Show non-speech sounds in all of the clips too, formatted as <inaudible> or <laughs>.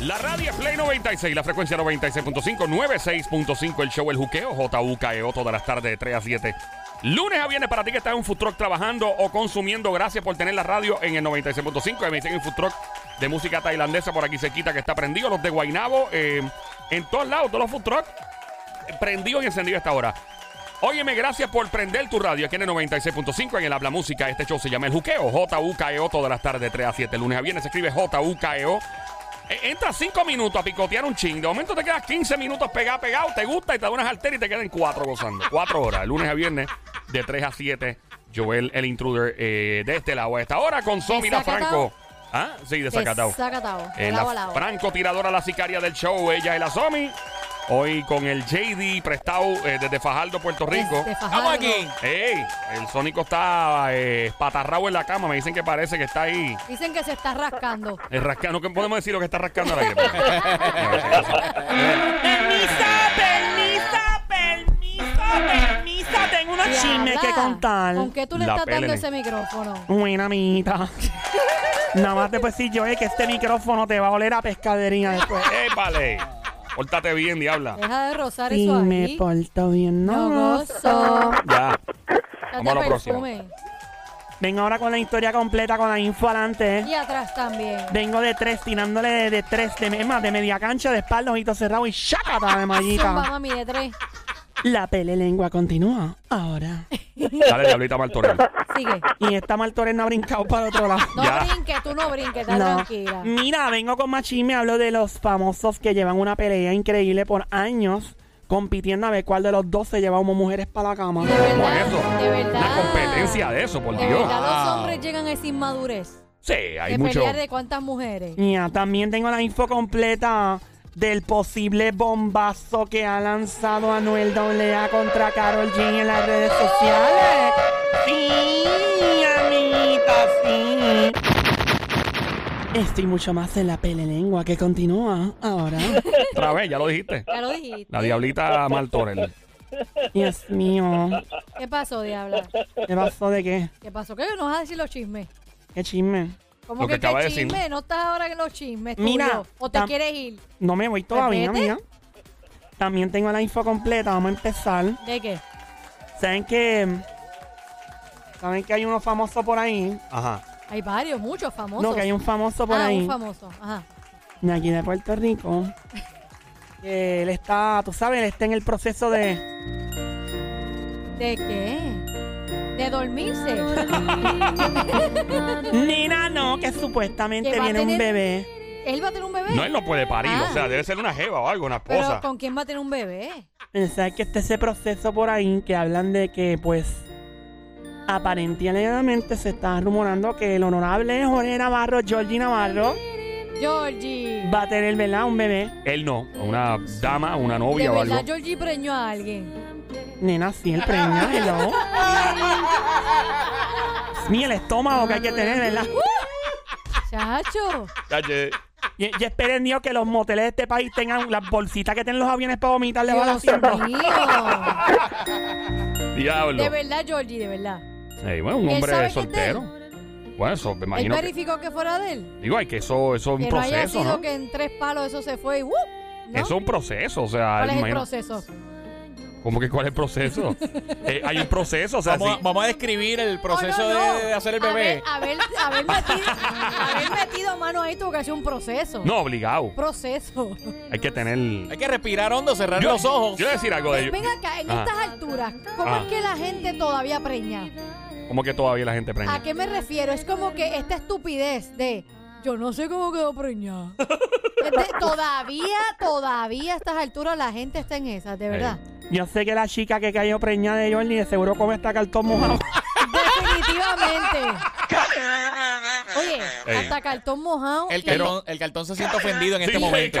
La radio Play 96, la frecuencia 96.5, 96.5, el show El Juqueo, JUKEO, todas las tardes de 3 a 7. Lunes a viernes para ti que estás en un food truck trabajando o consumiendo. Gracias por tener la radio en el 96.5. Me dicen en food truck de música tailandesa por aquí cerquita que está prendido. Los de Guainabo, eh, en todos lados, todos los food truck eh, prendidos y encendidos a esta hora. Óyeme, gracias por prender tu radio aquí en el 96.5 en el Habla Música. Este show se llama El Juqueo, J-U-K-E-O, todas las tardes de 3 a 7. Lunes a viernes se escribe J-U-K-E-O. E- Entra 5 minutos a picotear un ching. De momento te quedas 15 minutos pegado, pegado, te gusta y te da unas alteras y te quedan 4 gozando. 4 horas, lunes a viernes, de 3 a 7. Joel, el intruder, eh, de este lado a esta hora con Somi la Desacatado. Franco. ¿Ah? Sí, desacatado. Desacatado. Eh, De la lado a lado. Franco tiradora, la sicaria del show, ella es la Somi. Hoy con el JD prestado eh, desde Fajardo, Puerto Rico. Estamos Fajardo. aquí. ¡Ey! El Sónico está eh, patarrado en la cama. Me dicen que parece que está ahí Dicen que se está rascando. <laughs> eh, rascando. ¿Qué podemos decir lo que está rascando al aire? <laughs> Permisa, permisa, permisa, permisa. Tengo unos chismes que contar. ¿Con qué tú le La estás dando ese micrófono? Buena amiguita. <laughs> Nada más te puedo decir yo, eh, que este micrófono te va a oler a pescadería después. ¡Ey, vale! Pórtate bien, diabla. Deja de rozar Y eso me ahí. porto bien, No no gozo. Ya. Date Vamos a lo próximo. perfume. Vengo ahora con la historia completa, con la info adelante. Y atrás también. Vengo de tres, tirándole de, de tres, de, es más, de media cancha, de espalda, ojitos cerrados y chácata de Zumba, mallita. mami, de tres. La pele lengua continúa ahora. Dale, diablita Martorell. Sigue. Y esta Martorena ha brincado para otro lado. No Ya. brinques, tú no brinques, está No. tranquila. Mira, vengo con más chisme. Hablo de los famosos que llevan una pelea increíble por años compitiendo a ver cuál de los dos se lleva como mujeres para la cama. De ¿Cómo verdad, es eso? de verdad. Una competencia de eso, por De Dios. verdad, Ah. los hombres llegan a esa inmadurez. Sí, hay de mucho. pelear de cuántas mujeres. Mira, también tengo la info completa del posible bombazo que ha lanzado Anuel AA contra Carol G en las redes sociales. Sí, amiguita, sí. Estoy mucho más en la pele lengua que continúa ahora. <laughs> Otra vez, ya lo dijiste. Ya lo dijiste. La diablita Martorell. Dios mío. ¿Qué pasó, diabla? ¿Qué pasó de qué? ¿Qué pasó? ¿Qué no vas a decir los chismes? ¿Qué chisme? ¿Cómo Lo que que, acaba qué de decir. chisme? ¿No estás ahora en los chismes Mira, tuyos? ¿O te tam- quieres ir? No me voy todavía, vete. mía. También tengo la info completa. Vamos a empezar. ¿De qué? ¿Saben que ¿Saben que hay uno famoso por ahí? Ajá. Hay varios, muchos famosos. No, que hay un famoso por ah, ahí. un famoso. Ajá. de aquí de Puerto Rico. <laughs> Que él está, tú sabes, él está en el proceso de. ¿De qué? ¿De dormirse? <laughs> Nina, no, que supuestamente Que viene un bebé. ¿Él va a tener un bebé? No, él no puede parir. Ah. O sea, debe ser una jeva o algo, una Pero esposa. ¿con quién va a tener un bebé? Sabe que está ese proceso por ahí que hablan de que, pues, aparentemente se está rumorando que el honorable Jorge Navarro, Georgie Navarro, Georgie. va a tener, ¿verdad? Un bebé. Él no. Una dama, una ¿De novia o algo. verdad Georgie preñó a alguien? Nena, sí, el preña, hello. <laughs> Ni el estómago que hay que tener, ¿verdad? <laughs> Chacho. Calle. Y, y esperen Dios que los moteles de este país tengan las bolsitas que tienen los aviones para vomitar van Dios mío. <laughs> Diablo. De verdad, Georgie, de verdad. Ey, bueno, un ¿Él hombre sabe que es de soltero. Bueno, eso me ¿Él imagino. Que, verificó que fuera de él? digo, hay que eso, eso es un Que no haya proceso, sido ¿no? que en tres palos eso se fue y ¡wup! ¿no? Eso es un proceso, o sea, ¿Cuál es el imagino- proceso? ¿Cómo que cuál es el proceso? <laughs> Eh, hay un proceso, o sea, Vamos, sí. vamos a describir el proceso Oh, no, no. De, hacer el bebé. Haber, haber, haber, <laughs> metido, haber metido mano ahí tuvo que hacer un proceso. No, obligado. Proceso. Hay que tener. Hay que respirar hondo, cerrar Yo, los ojos. yo voy a decir algo de ellos. Ven acá, en Ajá. estas alturas, ¿cómo Ajá. es que la gente todavía preña? ¿Cómo que todavía la gente ¿A preña? qué me refiero? Es como que esta estupidez de yo no sé cómo quedó preñada. Todavía, todavía a estas alturas la gente está en esas, de verdad. Yo sé que la chica que cayó preñada de Johnny de seguro come esta cartón mojado. Definitivamente. <laughs> Oye, <laughs> hasta cartón mojado. El y- cartón, el cartón se siente ofendido en Sí, este momento.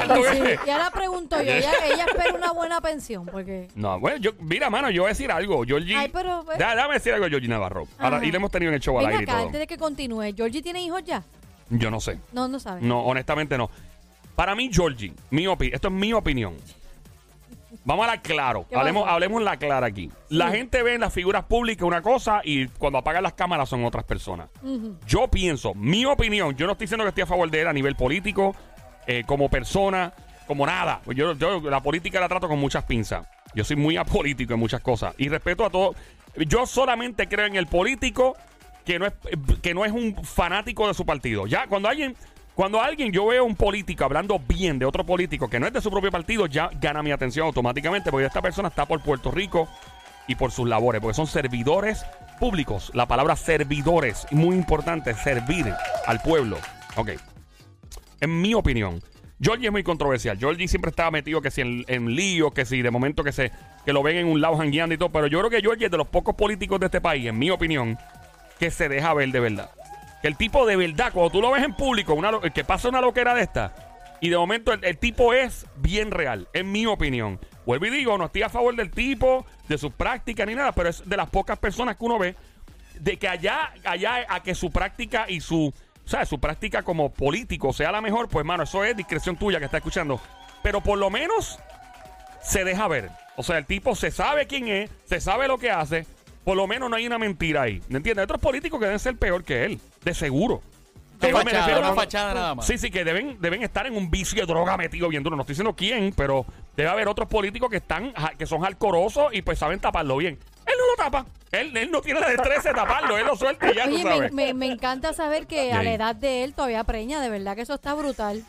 y ahora pregunto yo, ella, <laughs> ella espera una buena pensión, porque... No, bueno, yo, mira, mano, yo voy a decir algo. Georgie. Ay, pero... pues, Da- Dame decir algo de Georgie Navarro. Ahora, Ajá. y lo hemos tenido en el show al Ven aire y acá, todo. antes de que continúe, ¿Georgie tiene hijos ya? Yo no sé. No, no sabe. No, honestamente no. Para mí, Georgie, mi opi- esto es mi opinión. Vamos a la claro. ¿Qué Hablemos, hablemos la clara aquí. La gente ve en las figuras públicas una cosa y cuando apagan las cámaras son otras personas. Ujú. Yo pienso, mi opinión, yo no estoy diciendo que estoy a favor de él a nivel político, eh, como persona, como nada. Yo, yo la política la trato con muchas pinzas. Yo soy muy <laughs> apolítico en muchas cosas. Y respeto a todo. Yo solamente creo en el político que no es, que no es un fanático de su partido. Ya, cuando alguien. Cuando alguien, yo veo un político hablando bien de otro político que no es de su propio partido, ya gana mi atención automáticamente, porque esta persona está por Puerto Rico y por sus labores, porque son servidores públicos. La palabra servidores, muy importante, servir al pueblo. Ok. En mi opinión, Georgie es muy controversial. Georgie siempre estaba metido que si en, en líos, que si de momento que se que lo ven en un lado jangueando y todo. Pero yo creo que Georgie es de los pocos políticos de este país, en mi opinión, que se deja ver de verdad. Que el tipo de verdad, cuando tú lo ves en público, una, que pasa una loquera de esta, y de momento el, el tipo es bien real, en mi opinión. Vuelvo y digo, no estoy a favor del tipo, de sus prácticas ni nada, pero es de las pocas personas que uno ve de que allá, allá a que su práctica y su, o sea, su práctica como político sea la mejor, pues mano, eso es discreción tuya que está escuchando. Pero por lo menos se deja ver. O sea, el tipo se sabe quién es, se sabe lo que hace. Por lo menos no hay una mentira ahí. ¿Me entiendes? Hay otros políticos que deben ser peor que él, de seguro. Pero Una me fachada, refiero una a- fachada nada más. Sí, sí, que deben, deben estar en un vicio de droga metido bien duro. No estoy diciendo quién, pero debe haber otros políticos que están que son alcorosos y pues saben taparlo bien. Él no lo tapa. Él, él no tiene la destreza de taparlo. Él lo suelta y ya tú Oye, me, sabes. me- me encanta saber que a la edad de él todavía preña, de verdad que eso está brutal.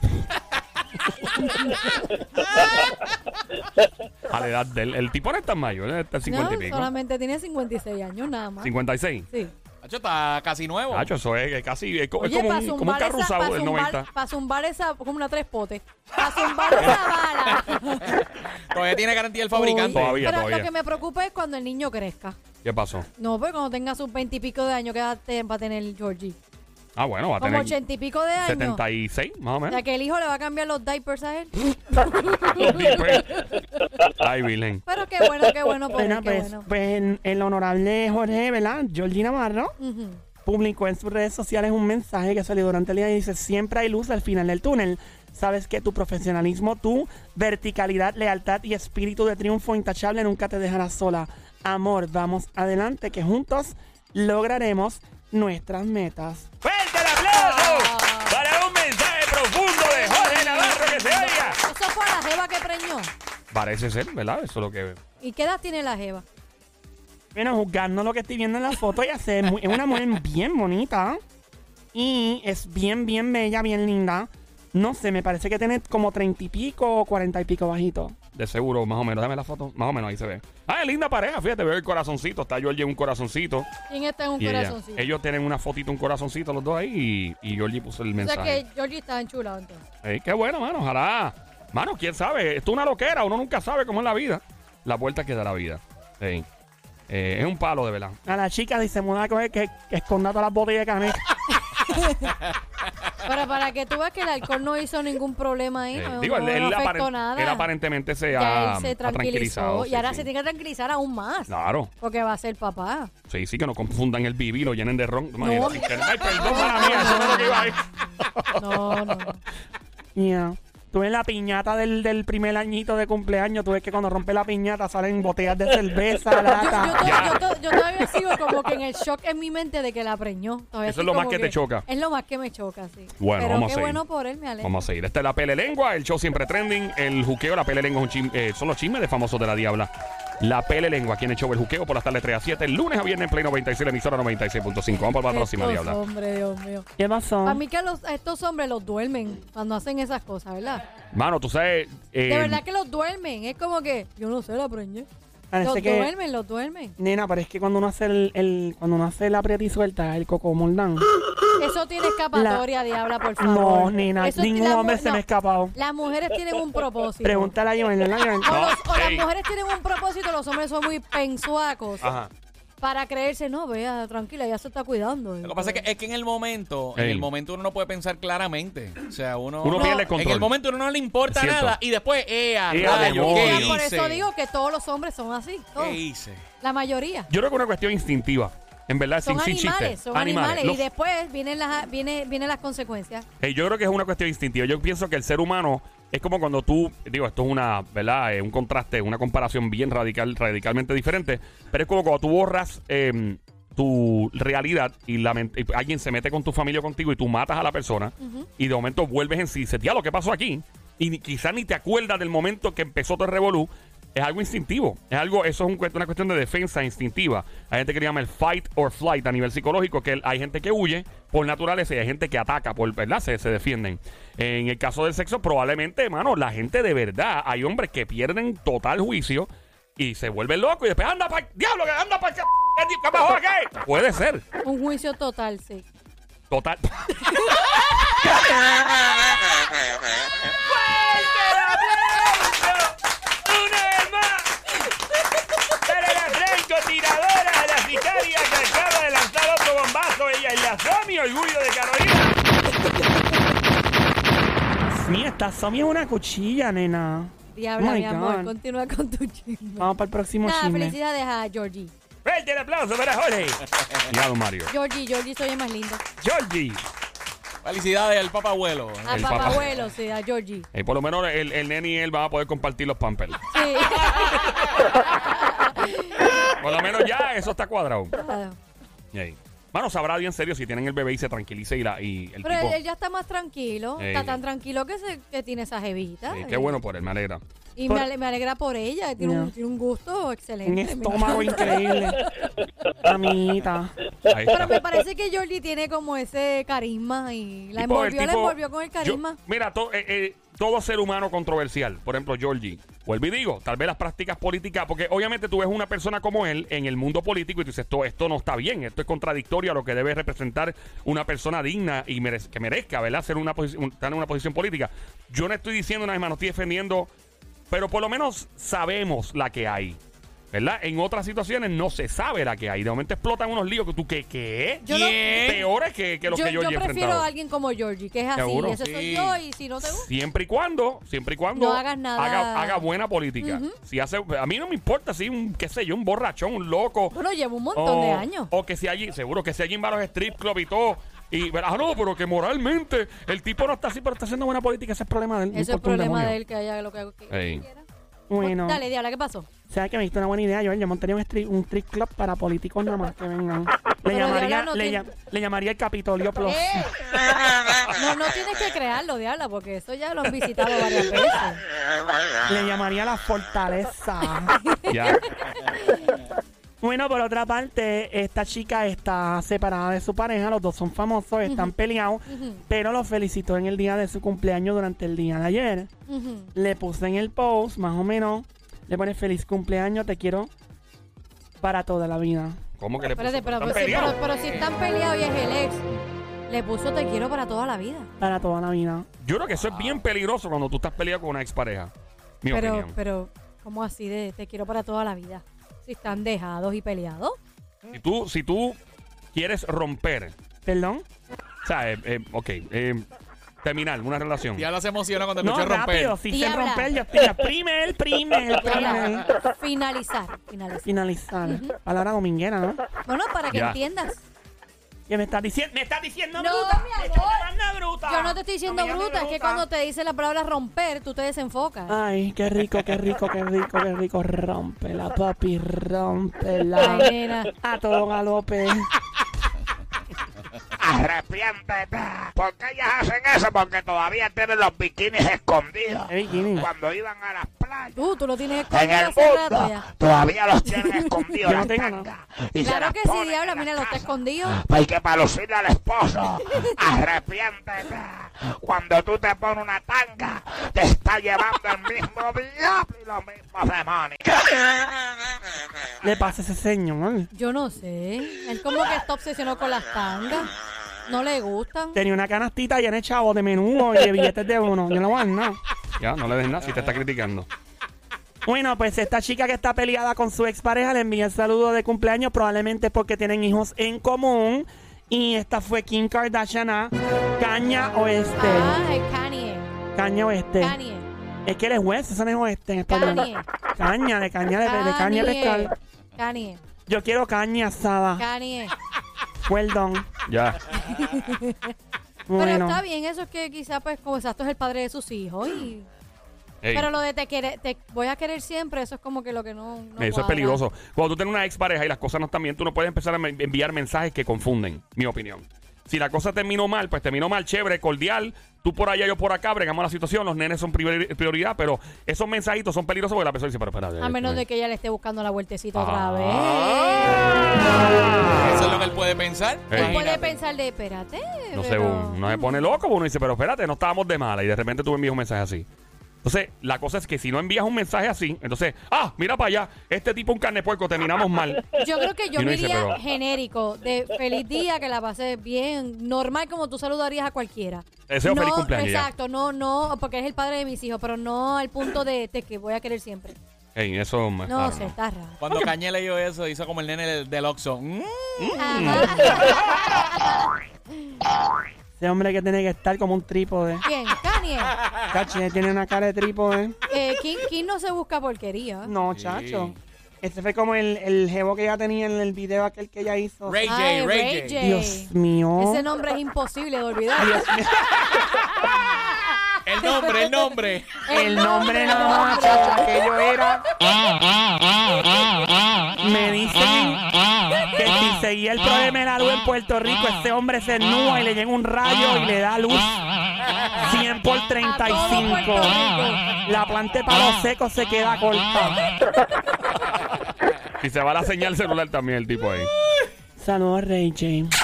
A la edad del el tipo no es tan mayor, él está en 50 No, y pico. solamente tiene 56 años nada más. 56. Sí. Hacho, está casi nuevo. Nacho, eso es, es casi es, co- es Oye, como un, como un carro esa, usado del zumbar, 90. para zumbar esa, como una tres potes. Para zumbar esa <laughs> bala. Todavía tiene garantía el fabricante. Uy, Todavía, Pero todavía. lo que me preocupa es cuando el niño crezca. ¿Qué pasó? No, pues cuando tenga sus veintipico de años, ¿qué edad te- va a tener Georgie? Ah, bueno, va a Como tener ochenta y pico de años. 76, más o O menos. sea, que el hijo le va a cambiar los diapers a él. <laughs> Ay, Virgen. Pero qué bueno, qué bueno por Bueno, qué pues, bueno. pues, el honorable Jorge, ¿verdad? Georgie Navarro Ujú. publicó en sus redes sociales un mensaje que salió durante el día y dice, siempre hay luz al final del túnel. Sabes que tu profesionalismo, tu verticalidad, lealtad y espíritu de triunfo intachable nunca te dejará sola. Amor, vamos adelante, que juntos lograremos nuestras metas. ¡Fuerte el aplauso! Para un mensaje profundo de Jorge Navarro que se oiga. Eso fue la jeva que preñó. Parece ser, ¿verdad? Eso es lo que. ¿Y qué edad tiene la jeva? Bueno, juzgando lo que estoy viendo en la foto, ella se, es muy- es una mujer bien bonita. Y es bien, bien bella, bien linda. No sé, me parece que tiene como treinta y pico o cuarenta y pico bajito. De seguro, más o menos. Dame la foto. Más o menos ahí se ve. Ah, es linda pareja. Fíjate, veo el corazoncito. Está Georgie en un corazoncito. ¿Quién está en un Y ella. corazoncito? Ellos tienen una fotito, un corazoncito los dos ahí. Y, y Georgie puso el o sea mensaje. que Georgie está enchulado entonces. Ey, qué bueno, mano. Ojalá. Mano, quién sabe. Esto es una loquera. Uno nunca sabe cómo es la vida. La vuelta que da la vida. Ey. Eh, es un palo, de verdad. A la chica dice, muda a coger que, que esconda todas las botellas de caneta. <laughs> Pero para que tú veas que el alcohol no hizo ningún problema ahí, Eh, no, digo, no, él, él no afectó aparen- nada. él aparentemente se ya ha, él se ha tranquilizó tranquilizado. y sí, ahora sí. se tiene que tranquilizar aún más. Claro. Porque va a ser papá. Sí, sí, que no confundan el bibi y lo llenen de ron. No. Ay, perdón, mala mía, eso no es lo que iba ahí. No, no, no. Tú ves la piñata del, del primer añito de cumpleaños, tú ves que cuando rompe la piñata salen botellas de cerveza, <laughs> Yo, lata. yo to- Ya. yo to- yo todavía sigo como que en el shock en mi mente de que la preñó. Todavía Eso es lo más como que te choca. Es lo más que me choca, sí. Bueno, Pero vamos a qué seguir. bueno por él, me alegra. Vamos a seguir. Esta es la Pele Lengua, el show siempre trending. El juqueo, la Pele Lengua es un chisme- eh, son los chismes de famosos de la Diabla. La Pele Lengua, aquí en el show El Juqueo por las tardes 3 a 7, lunes a viernes en Play 96, la emisora 96.5. Vamos para la próxima Diabla. hombres, Dios mío. ¿Qué pasó? Para mí que a, los- a estos hombres los duermen cuando hacen esas cosas, ¿verdad? Mano, tú sabes. eh, De verdad que los duermen. Es como que, yo no sé, la preñé. Parece Los que- duermen, los duermen. Nena, pero es que cuando uno hace el, el- cuando uno hace la aprieta y suelta, el coco moldán. Eso tiene escapatoria, diabla, por favor. No, nena, Eso- ningún la hombre se no. me ha escapado. Las mujeres tienen un propósito. Pregúntale a Joel. O, No, los- o ey. las mujeres tienen un propósito, los hombres son muy pensuacos Ajá. Para creerse, no, vea, tranquila, ya se está cuidando. Lo que pasa es que, es que en el momento, en el momento uno no puede pensar claramente. O sea, uno, Uno No. pierde el control. en el momento uno no le importa nada y después, eh, a ¡Eh, a rayo, demonio! ¿qué Ya, por eso digo que todos los hombres son así, todos. ¿Qué hice? La mayoría. Yo creo que es una cuestión instintiva. En verdad, Son sin, sin animales, chiste. son animales. Los- Y después vienen las, viene, vienen las consecuencias. Yo creo que es una cuestión instintiva. Yo pienso que el ser humano es como cuando tú, digo, esto es una, ¿verdad? Eh, un contraste, una comparación bien radical, radicalmente diferente, pero es como cuando tú borras, eh, tu realidad y, la y alguien se mete con tu familia o contigo y tú matas a la persona y de momento vuelves en sí y dices, lo que pasó aquí? Y ni- quizás ni te acuerdas del momento que empezó el revolú. Es algo instintivo. Es algo, eso es un una cuestión de defensa instintiva. Hay gente que le llama el fight or flight a nivel psicológico, que el- hay gente que huye por naturaleza y hay gente que ataca por, ¿verdad? Se, se defienden. En el caso del sexo, probablemente, hermano, la gente de verdad, hay hombres que pierden total juicio y se vuelven locos y después anda para diablo, que anda para ¿qué pasó aquí? Puede ser. Un juicio total, sí. Total. <laughs> ¡Una vez más! Para la la sicaria que acaba de lanzar otro bombazo. Ella enlazó mi orgullo de Carolina. Mía, esta Somi es una cuchilla, nena. Diabla, Oh mi amor, God. continúa con tu chisme. Vamos para el próximo Nada, chisme. felicidades a Georgie. ¡Fuerte el aplauso para Jorge! <laughs> Don Mario. Georgie, Georgie, soy el más lindo. Georgie. Felicidades al papá abuelo. A El papá papá. abuelo, sí, a Georgie. Eh, por lo menos el, el nene y él van a poder compartir los pampers. Sí. <laughs> Por lo menos ya eso está cuadrado. Ah, Y ahí. Mano, sabrá bien serio si tienen el bebé y se tranquilice y, la, y el Pero él, tipo... él ya está más tranquilo. Ey. Está tan tranquilo que, se, que tiene esa jevita. Sí, qué bueno por él, me alegra. Y Por- me, ale- me alegra por ella. Tiene, un, tiene un gusto excelente. Un me estómago encanta. increíble. <laughs> Amiguita. Ahí Pero está. me parece que Georgie tiene como ese carisma y la Tipo, el envolvió, la tipo- envolvió con el carisma. yo- mira, to- eh, eh, todo ser humano controversial. Por ejemplo, Georgie. Vuelvo y digo, tal vez las prácticas políticas, porque obviamente tú ves una persona como él en el mundo político y tú dices, esto, esto no está bien, esto es contradictorio a lo que debe representar una persona digna y que merezca, ¿verdad? Ser una un- estar en una posición política. Yo no estoy diciendo vez más, no estoy defendiendo, pero por lo menos sabemos la que hay. ¿Verdad? En otras situaciones no se sabe la que hay. De momento explotan unos líos que tú, ¿qué? ¿Qué? Yo no- Peores que, que los yo, que yo, yo he prefiero enfrentado. a alguien como Georgie, que es así. Seguro. Ese soy Sí. yo y si no te gusta. Siempre y cuando, siempre y cuando No hagas nada. haga, haga buena política. Si hace, a mí no me importa si un, qué sé yo, un borrachón, un loco. Bueno, llevo un montón de años. O que si allí, seguro que si alguien va a los strip club y todo. Y, ah, no, pero que moralmente el tipo no está así, pero está haciendo buena política, ese es problema de él. no Ese es el importa un problema demonio. de él, que haya lo que, que Ey. Bueno. Dale, Diabla, ¿qué pasó? ¿Sabes que me diste una buena idea, Joel? Yo montaría un street, un street club para políticos nada más que vengan. Le Pero llamaría, Diabla no le, tiene- llam- le llamaría el Capitolio Plus. ¡Eh! <laughs> No, no tienes que crearlo, Diabla, porque eso ya lo han visitado varias veces. Le llamaría la fortaleza. Ya. <laughs> bueno, por otra parte, esta chica está separada de su pareja, los dos son famosos, están peleados, pero lo felicitó en el día de su cumpleaños durante el día de ayer. Le puse en el post, más o menos, le pone feliz cumpleaños, te quiero para toda la vida. ¿Cómo que le puso? Espérate, pero, ¿Están pero, sí, peleados? pero- pero si están peleados y es el ex, le puso te quiero para toda la vida. Para toda la vida. Yo creo que eso es bien peligroso cuando tú estás peleado con una expareja. Mi pero, opinión. pero, ¿cómo así de te quiero para toda la vida? Si están dejados y peleados. Si tú, si tú quieres romper, ¿Perdón? o sea, eh, eh, ok, eh, terminar una relación. Diabla se emociona cuando No, escucha romper. rápido, si se Diabla. rompe, yo estoy a primer, primer, primer. Finalizar, finalizar. Finalizar. Palabra dominguera, ¿no? Bueno, para que Ya. entiendas. ¿Qué me estás diciendo? ¿Me estás diciendo No, bruta? mi ¡Me estás amor. llamando bruta! Yo no te estoy diciendo bruta, es que cuando te dice la palabra romper, tú te desenfocas. Ay, qué rico, qué rico, qué rico, qué rico. Rómpela, papi, rómpela. Ay, nena. A todo galope. Arrepiéntete. ¿Por qué ellas hacen eso? Porque todavía tienen los bikinis escondidos. ¿Qué bikini? Cuando iban a las. Tú, tú lo tienes En escondido el hace rato mundo ya. todavía los <laughs> tienen escondidos Yo no las tengo tangas. Y se Claro las que sí, ponen en mira, la lo está escondido. Hay que para lucirle al esposo. <laughs> Arrepiéntete. Cuando tú te pones una tanga, te está llevando el mismo diablo y los mismos demonios. Le pasa ese señor. Yo no sé. Él como que está obsesionado con las tangas. No le gustan. Tenía una canastita llena de chavos de menudo y de billetes de uno. Yo no voy a dar nada. Ya, no le des nada si te está criticando. Bueno, pues esta chica que está peleada con su expareja le envía el saludo de cumpleaños, probablemente porque tienen hijos en común. Y esta fue Kim Kardashian a Caña Oeste. Ah, es Kanye. Caña Oeste. Kanye. Es que eres juez, eso no es oeste en español. Kanye. Caña, de caña, de, de caña de pescar. Kanye. Yo quiero caña asada. Kanye. Perdón. Ya. <laughs> Pero Bueno. está bien, eso es que quizá, pues, como exacto, es el padre de sus hijos y Ey. Pero lo de te, quiere- te voy a querer siempre, eso es como que lo que no. no Eso es peligroso. Cuando tú tienes una expareja y las cosas no están bien, tú no puedes empezar a enviar mensajes que confunden, mi opinión. Si la cosa terminó mal, pues terminó mal, chévere, cordial. Tú por allá, yo por acá, bregamos la situación, los nenes son priori- prioridad, pero esos mensajitos son peligrosos porque la persona dice, pero espérate. A menos de que ella le esté buscando la vueltecita otra vez. Ah. Eso es lo que él puede pensar. Él puede pensar de, espérate. No sé, uno, se pone loco, uno dice, pero espérate, no estábamos de mala y de repente tú envías un mensaje así. Entonces, la cosa es que si no envías un mensaje así, entonces, ah, mira para allá, este tipo un carne puerco, terminamos mal. Yo creo que yo me dice, iría pero- genérico, de feliz día, que la pases bien, normal como tú saludarías a cualquiera. Deseo no, feliz cumpleaños ya. Exacto, no, no, porque eres el padre de mis hijos, pero no al punto de, de que voy a querer siempre. Ey, eso es No sé, está raro. Cuando Cañé leyó eso, hizo como el nene del, del Oxxo. Mm. Ese hombre que tiene que estar como un trípode. ¿Quién? Caché, tiene una cara de trípode. Eh, ¿quién, quién no se busca porquería? No, Sí. chacho. Ese fue como el, el jevo que ella tenía en el video aquel que ella hizo. Ray J, Ay, Ray, Ray J. J. Dios mío. Ese nombre es imposible de olvidar. El nombre, el nombre. El nombre nada más, chacho, aquello era. Me dicen que si seguía el problema de la luz en Puerto Rico, este hombre se ennúa y le llega un rayo y le da luz 100 por 35. A todo Puerto Rico. La planta de palo seco se queda corta. Y se va la señal celular también el tipo ahí. Saludos, Ray James.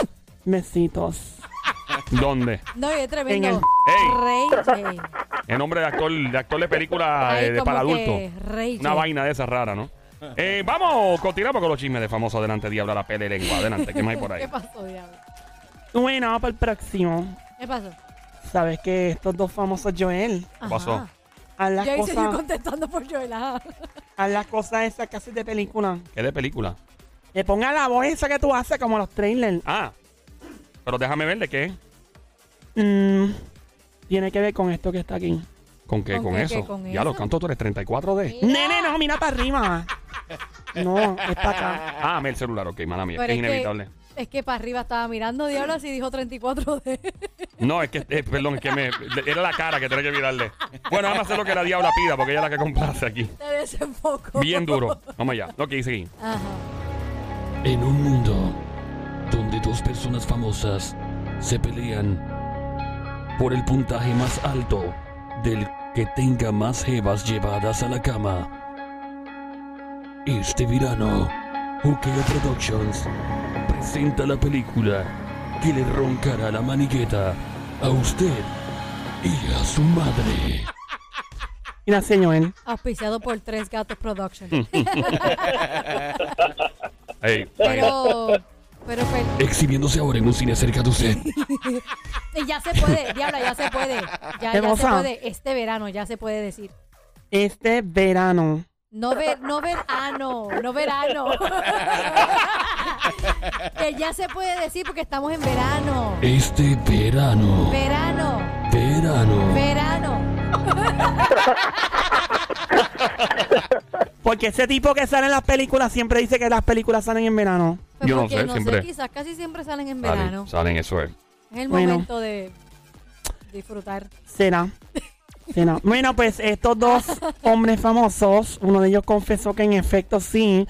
Besitos. ¿Dónde? No, es tremendo. En el-. El nombre de actor, de actor de película eh, de para adultos. Una vaina de esa rara, ¿no? <laughs> Eh, vamos, continuamos con los chismes de famoso. Adelante, Diabla, la pele lengua. Adelante, ¿qué más hay por ahí? <laughs> ¿Qué pasó, diablo? Bueno, vamos para el próximo. ¿Qué pasó? Sabes que estos dos famosos Joel ¿Qué pasó? Haz las Yo hice yo cosas, contestando por Joel. ajá. <laughs> haz las cosas esas que haces de película. ¿Qué de película? Le ponga la voz esa que tú haces como los trailers. Ah, pero déjame ver de qué. Mm, tiene que ver con esto que está aquí. ¿Con qué? ¿Con ¿Con, qué, eso? qué, con ya lo eso? canto, tú eres 34D. Mira. Nene, no, mira para arriba. No, es para acá. Ah, me el celular, ok, mala mía. Pero es es que- inevitable. Es que para arriba estaba mirando Diablo así dijo 34D. <laughs> No, es que, eh, perdón, es que me, era la cara que tenía que mirarle. Bueno, vamos a hacer lo que la Diabla pida, porque ella es la que complace aquí. Te desenfoco. Bien duro. Vamos allá. Ok, seguí. Ajá. En un mundo donde dos personas famosas se pelean por el puntaje más alto del que tenga más jevas llevadas a la cama. Este verano, Juqueo Productions presenta la película que le roncará la manigueta a usted y a su madre. Mira, señor. Auspiciado por Tres Gatos Production. <laughs> Ey, pero, pero, fel- Exhibiéndose ahora en un cine cerca de usted. <laughs> y ya se puede, Diabla, ya se puede. Ya, ¿Qué ya se cosa? puede. Este verano ya se puede decir. Este verano. No ver, no verano, no verano. <laughs> que ya se puede decir porque estamos en verano. Este verano. Verano, Verano. verano. <laughs> Porque ese tipo que sale en las películas siempre dice que las películas salen en verano. Pues Yo no sé, siempre- quizás casi siempre salen en salen, verano. salen, eso es. Es el Bueno. momento de disfrutar. Será. Bueno, pues estos dos hombres famosos, uno de ellos confesó que en efecto sí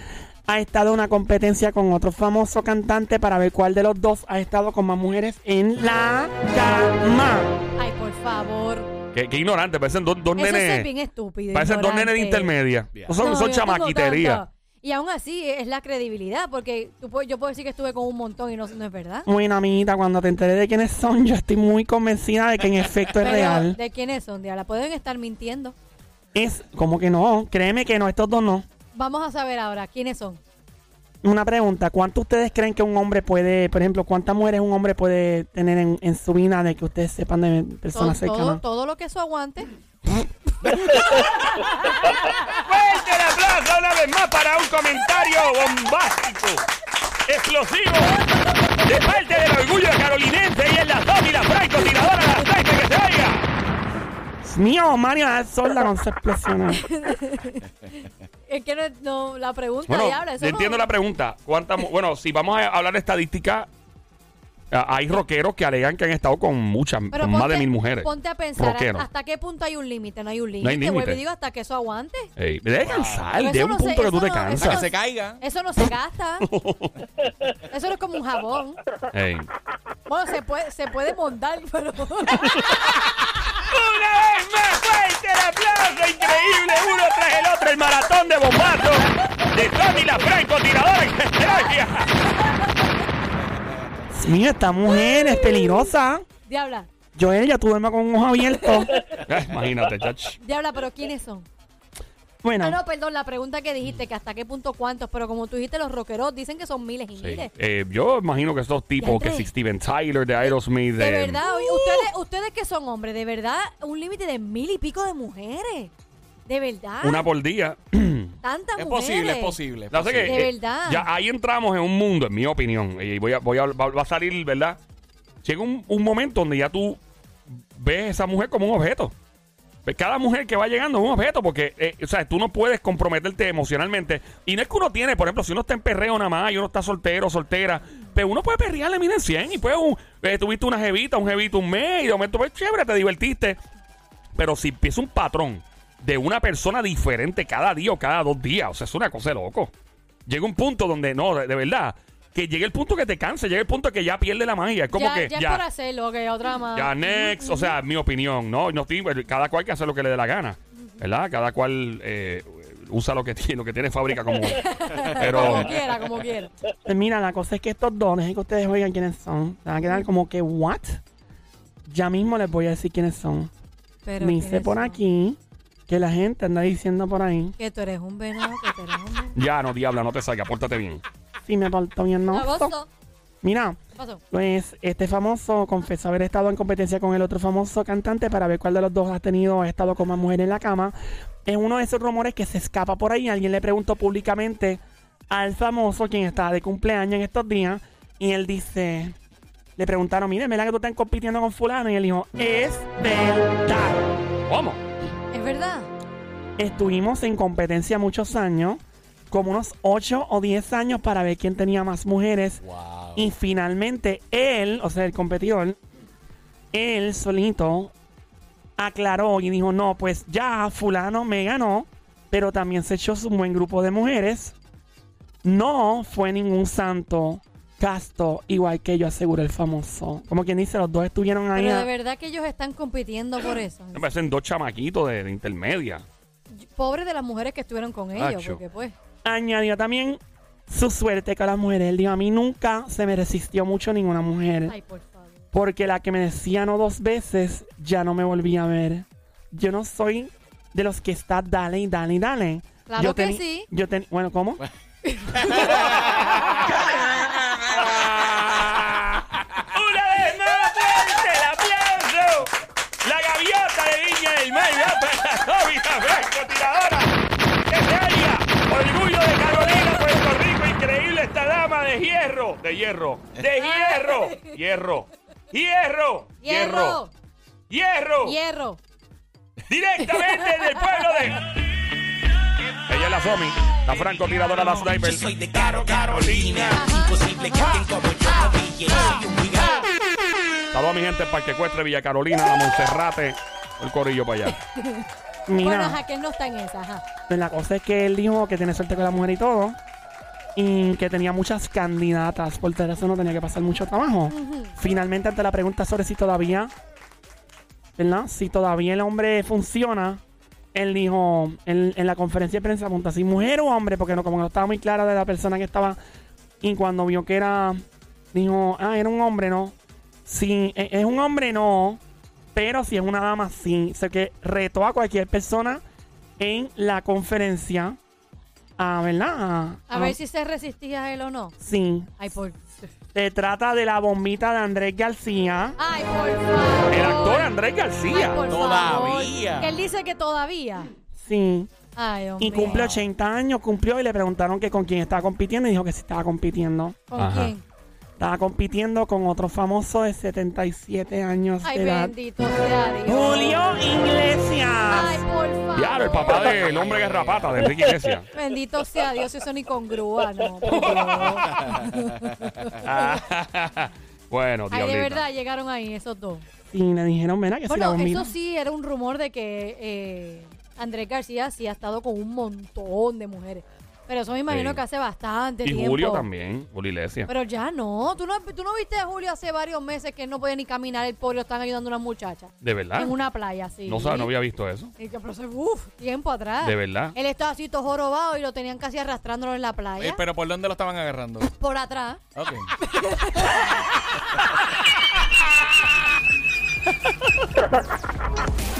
ha estado en una competencia con otro famoso cantante para ver cuál de los dos ha estado con más mujeres en la cama. Ay, por favor. Qué, qué ignorante, parecen dos, dos Eso es nenes. bien estúpido. Parecen dos nenes de intermedia. Bien. Son, No, son yo chamaquitería. tanto. Y aún así es la credibilidad, porque tú yo puedo decir que estuve con un montón y no, no es verdad. Bueno, amiguita, cuando te enteré de quiénes son, yo estoy muy convencida de que en efecto es Pero, real. ¿de quiénes son? Diabla? pueden estar mintiendo. Es como que no, créeme que no, estos dos no. Vamos a saber ahora quiénes son. Una pregunta, ¿cuánto ustedes creen que un hombre puede, por ejemplo, cuántas mujeres un hombre puede tener en, en su vida de que ustedes sepan de Todo, personas todo, cercanas? todo lo que eso aguante. <laughs> Fuerte el aplauso una vez más para un comentario bombástico, explosivo, de parte del orgullo carolinense y en la Tommy, la franco tiradora de aceite que se oiga. Mío, Mario, el sol la con esa explosión. Es que no, no, la pregunta, Bueno, Diabla, eso yo entiendo no- la pregunta. ¿Cuántas mu- bueno, si vamos a hablar de estadística, Hay rockeros que alegan que han estado con muchas, Pero con más de mil mujeres. Ponte a pensar, Rockeros. ¿hasta qué punto hay un límite? No hay un hay límite. Vuelvo límite. y digo, hasta que eso aguante. Ey, debe cansar, Pero de eso un no se- punto que tú te no- Hasta eso que cansas. se caiga. Eso no se gasta. <laughs> eso no es como un jabón. Ey. Bueno, se puede, se puede montar, pero... <laughs> Una vez más fuerte el aplauso, increíble, uno tras el otro, el maratón de bombazo de Tony la francotiradora en Australia. Mira, esta mujer es peligrosa. Diabla, Joel, ya tú duermes con un ojo abierto. Eh, <laughs> Imagínate, chach. diabla, pero ¿quiénes son? Bueno, No, no, perdón, la pregunta que dijiste, que hasta qué punto cuántos, pero como tú dijiste, los rockeros dicen que son miles y Sí. miles. Eh, yo imagino que estos tipos, que Diantre. si Steven Tyler de Aerosmith, De de, verdad, oye, ustedes, ustedes que son hombres, de verdad, un límite de mil y pico de mujeres. De verdad. una por día. <clears throat> Tantas Es mujeres. posible, es posible. es No sé posible. qué, De eh, verdad. Ya ahí entramos en un mundo, en mi opinión, y voy a, voy a, va, va a salir, ¿verdad? Llega un, un momento donde ya tú ves a esa mujer como un objeto. Ves Cada mujer que va llegando es un objeto porque, eh, o sea, tú no puedes comprometerte emocionalmente. Y no es que uno tiene, por ejemplo, si uno está en perreo nada más y uno está soltero, soltera, pero uno puede perrearle, miren, 100 y puede, un, eh, tuviste una jevita, un jevito un mes y de momento, pues chévere, te divertiste. Pero si empieza un patrón de una persona diferente cada día o cada dos días, o sea, es una cosa de loco. Llega un punto donde, no, de, de verdad, que llegue el punto que te canse, llega el punto que ya pierde la magia. Es como ya, que ya, ya, es por hacerlo, que otra más. ya next, o sea, mi opinión, ¿no? no estoy- cada cual que hace lo que le dé la gana, ¿verdad? Cada cual eh, usa lo que <laughs> tiene, lo que tiene fábrica como. <laughs> Pero Como quiera, como quiera. pues mira, la cosa es que estos dones, que ustedes oigan quiénes son, se van a quedar como que, ¿what? Ya mismo les voy a decir quiénes son. Pero Dice ¿quiénes por son? aquí que la gente anda diciendo por ahí. Que tú eres un venado, que tú eres un venado. ya no, diabla, no te salga, pórtate bien. Si me porto bien, ¿no? Agosto. Mira, ¿Qué pasó? pues este famoso confesó haber estado en competencia con el otro famoso cantante para ver cuál de los dos ha tenido ha estado con más mujeres en la cama. Es uno de esos rumores que se escapa por ahí. Alguien le preguntó públicamente al famoso, quien estaba de cumpleaños en estos días, y él dice, le preguntaron, mire, ¿verdad que tú estás compitiendo con fulano? Y él dijo, es verdad. ¿Cómo? ¿Es verdad? Estuvimos en competencia muchos años, como unos 8 o 10 años para ver quién tenía más mujeres. Wow. Y finalmente él, o sea, el competidor, él solito aclaró y dijo, no, pues ya fulano me ganó, pero también se echó su buen grupo de mujeres. No fue ningún santo casto, igual que yo aseguré el famoso. Como quien dice, los dos estuvieron ahí. Pero a- de verdad que ellos están compitiendo por eso. Me parecen dos chamaquitos de, de intermedia. Pobre de las mujeres que estuvieron con ellos, Acho. porque pues... añadió también su suerte con las mujeres. Él dijo, a mí nunca se me resistió mucho ninguna mujer. Ay, por favor. Porque la que me decía no dos veces, ya no me volví a ver. Yo no soy de los que está dale y dale y dale. Claro yo que teni- sí. Yo bueno, ¿cómo? <laughs> <laughs> ¡Una vez más fuerte el aplauso! La gaviota de Viña del Mar va para la novia francotiradora. ¡Que se haya! Orgullo de Carolina, Puerto Rico. Increíble esta dama de hierro. De hierro. De hierro. Hierro. Hierro. Hierro. Hierro. Hierro. Directamente del pueblo de... Ella es la Somi, la francotiradora, la sniper. Soy de Caro Carolina. Imposible que alguien como yo no brille. Soy un gigante. Saludos a mi gente en Parque Ecuestre, Villa Carolina, la Monserrate. El corillo para allá. Mira, Bueno, ajá, que él no está en esa, ajá. pues la cosa es que él dijo que tiene suerte con la mujer y todo. Y que tenía muchas candidatas. Por eso no tenía que pasar mucho trabajo. Finalmente, ante la pregunta sobre si todavía, ¿verdad? Si todavía el hombre funciona, él dijo en, en la conferencia de prensa, pregunta si mujer o hombre, porque no, como no estaba muy clara de la persona que estaba. Y cuando vio que era, dijo, ah, era un hombre, no. Si e- es un hombre, no. Pero si es una dama, sí. O sea que retó a cualquier persona en la conferencia. A, ¿verdad? A, A ver si se resistía a él o no. Sí. Ay, por... Se trata de la bombita de Andrés García. Ay, por favor. El actor Andrés Ay, García. por Todavía. favor. Que él dice que todavía. Sí. Ay, Dios Y mío. cumple 80 años, cumplió y le preguntaron que con quién estaba compitiendo y dijo que sí estaba compitiendo. ¿Con Ajá. quién? Estaba compitiendo con otro famoso de 77 años Ay, de edad. bendito sea Dios. Julio papá del hombre garrapata de Enrique Iglesias. <laughs> Bendito sea Dios, eso ni con grúa, no. por. <laughs> Bueno, Ay, de diablita. verdad llegaron ahí esos dos. Y le dijeron, mira, que si la Bueno, bombita. eso sí era un rumor de que eh, Andrés García sí ha estado con un montón de mujeres. Pero eso me imagino Sí. que hace bastante Y tiempo. Julio también, Julio Iglesias. Pero ya no. ¿Tú no, tú no viste a Julio hace varios meses que él no podía ni caminar, el pobre lo están ayudando a una muchacha. ¿De verdad? En una playa, sí. No sabes, no había visto eso. Y que, pero eso, uf, tiempo atrás. De verdad. Él estaba así todo jorobado y lo tenían casi arrastrándolo en la playa. Eh, pero ¿por dónde lo estaban agarrando? <laughs> Por atrás. Ok. <laughs>